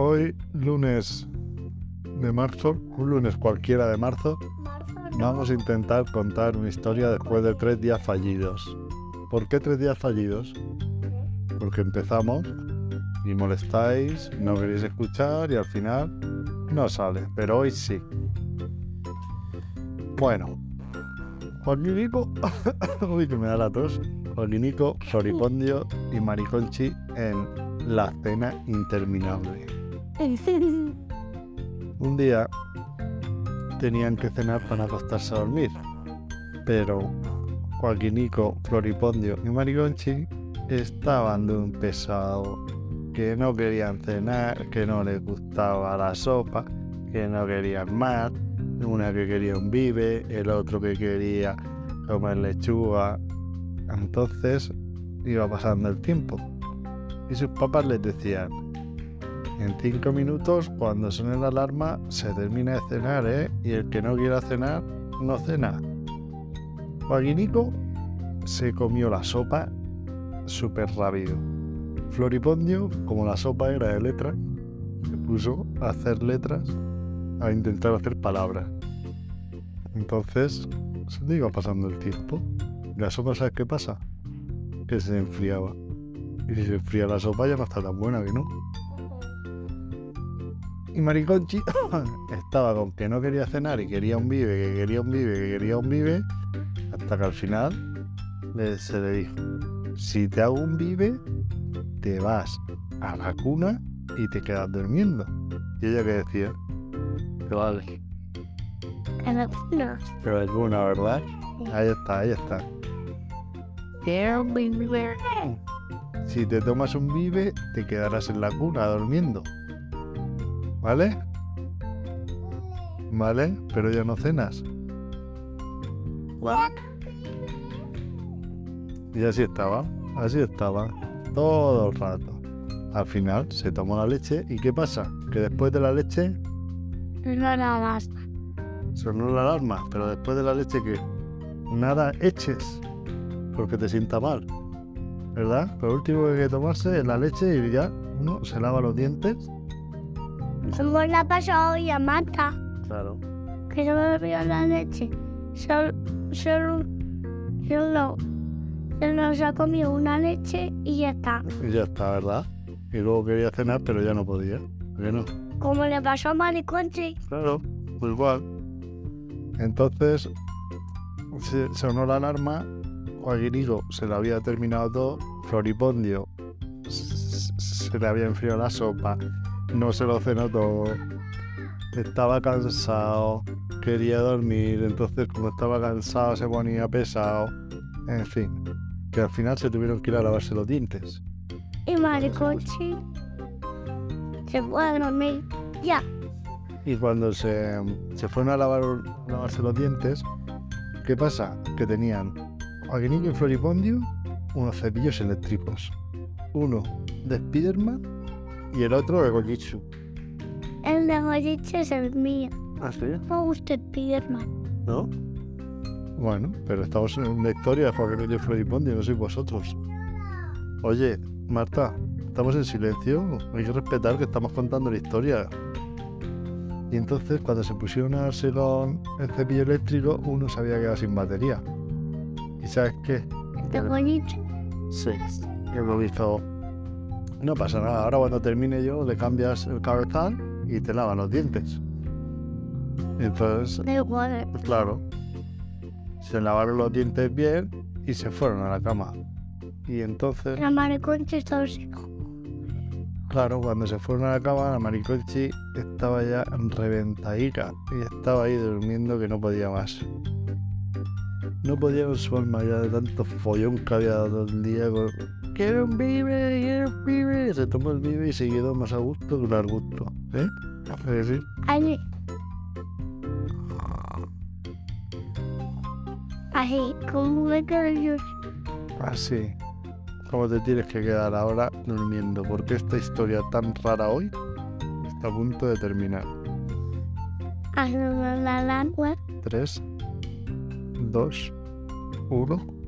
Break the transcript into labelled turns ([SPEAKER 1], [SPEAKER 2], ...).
[SPEAKER 1] Hoy, lunes de marzo, un lunes cualquiera de marzo, vamos a intentar contar una historia después de tres días fallidos. ¿Por qué tres días fallidos? Porque empezamos y molestáis, no queréis escuchar y al final no sale, pero hoy sí. Bueno, Joaquinico, uy que me da la tos, Joaquinico, Floripondio y Mariconchi en la cena interminable. Un día tenían que cenar para acostarse a dormir, pero Joaquinico, Floripondio y Mariconchi estaban de un pesado, que no querían cenar, que no les gustaba la sopa, que no querían más, una que quería un vive, el otro que quería comer lechuga. Entonces iba pasando el tiempo y sus papás les decían, en cinco minutos, cuando suene la alarma, se termina de cenar, ¿eh? Y el que no quiera cenar, no cena. Joaquinico se comió la sopa súper rápido. Floripondio, como la sopa era de letras, se puso a hacer letras, a intentar hacer palabras. Entonces, se iba pasando el tiempo. La sopa, ¿sabes qué pasa? Que se enfriaba. Y si se enfría la sopa ya no está tan buena que no. Y Mariconchi estaba con que no quería cenar y quería un vive, que quería un vive, que quería un vive, hasta que al final le- se le dijo, si te hago un vive, te vas a la cuna y te quedas durmiendo. Y ella que decía, vale, pero es buena, ¿verdad? Ahí está, ahí está. Si te tomas un vive, te quedarás en la cuna durmiendo. ¿Vale? ¿Vale? Pero ya no cenas. Y así estaba, así estaba, todo el rato. Al final se tomó la leche y ¿qué pasa? Que después de la leche sonó la alarma, pero después de la leche que nada eches, porque te sienta mal, ¿verdad? Lo último que hay que tomarse es la leche y ya uno se lava los dientes.
[SPEAKER 2] Como le ha pasado hoy a Marta,
[SPEAKER 1] Claro.
[SPEAKER 2] que se me bebió la leche. Solo, solo, solo, solo se ha comido una leche y ya está.
[SPEAKER 1] Y ya está, ¿verdad? Y luego quería cenar, pero ya no podía. ¿A que no?
[SPEAKER 2] Como le pasó a Mariconchi.
[SPEAKER 1] Claro, pues igual. Entonces, se sonó la alarma, Joaquinico se le había terminado todo, Floripondio se le había enfriado la sopa, no se lo cenó todo, estaba cansado, quería dormir, entonces como estaba cansado se ponía pesado, en fin, que al final se tuvieron que ir a lavarse los dientes.
[SPEAKER 2] Y Mariconchi se fue a dormir. Ya.
[SPEAKER 1] Y cuando se, se fueron a lavar, lavarse los dientes, ¿qué pasa? Que tenían Joaquinico y Floripondio unos cepillos eléctricos. Uno de Spiderman y el otro de Gojichu.
[SPEAKER 2] El de Goyiche es el mío.
[SPEAKER 1] ¿Ah, sí?
[SPEAKER 2] Me gusta Spiderman.
[SPEAKER 1] ¿No? Bueno, pero estamos en una historia de Joaquinico y Floripondio, no sois vosotros. Oye, Marta, estamos en silencio. Hay que respetar que estamos contando la historia. Y entonces, cuando se pusieron a darse con el cepillo eléctrico, uno se había quedado sin batería. ¿Y sabes qué?
[SPEAKER 2] De Goyiche.
[SPEAKER 1] Sí. Que lo hizo. No pasa nada. Ahora, cuando termine yo, le cambias el cabezal y te lavan los dientes. Entonces, claro, se lavaron los dientes bien y se fueron a la cama. Y entonces,
[SPEAKER 2] La Mariconchi está así.
[SPEAKER 1] claro, cuando se fueron a la cama, la maricochi estaba ya reventadica y estaba ahí durmiendo que no podía más. No podía con su alma ya de tanto follón que había dado el día con... Quiero un vive, quiero un vive. Se tomó el vive y se quedó más a gusto que un gusto. ¿Eh? Es decir,
[SPEAKER 2] Allí. Así, como me quedo yo.
[SPEAKER 1] así. Como te tienes que quedar ahora durmiendo, porque esta historia tan rara hoy está a punto de terminar.
[SPEAKER 2] Haciendo la lengua.
[SPEAKER 1] 3, 2, 1.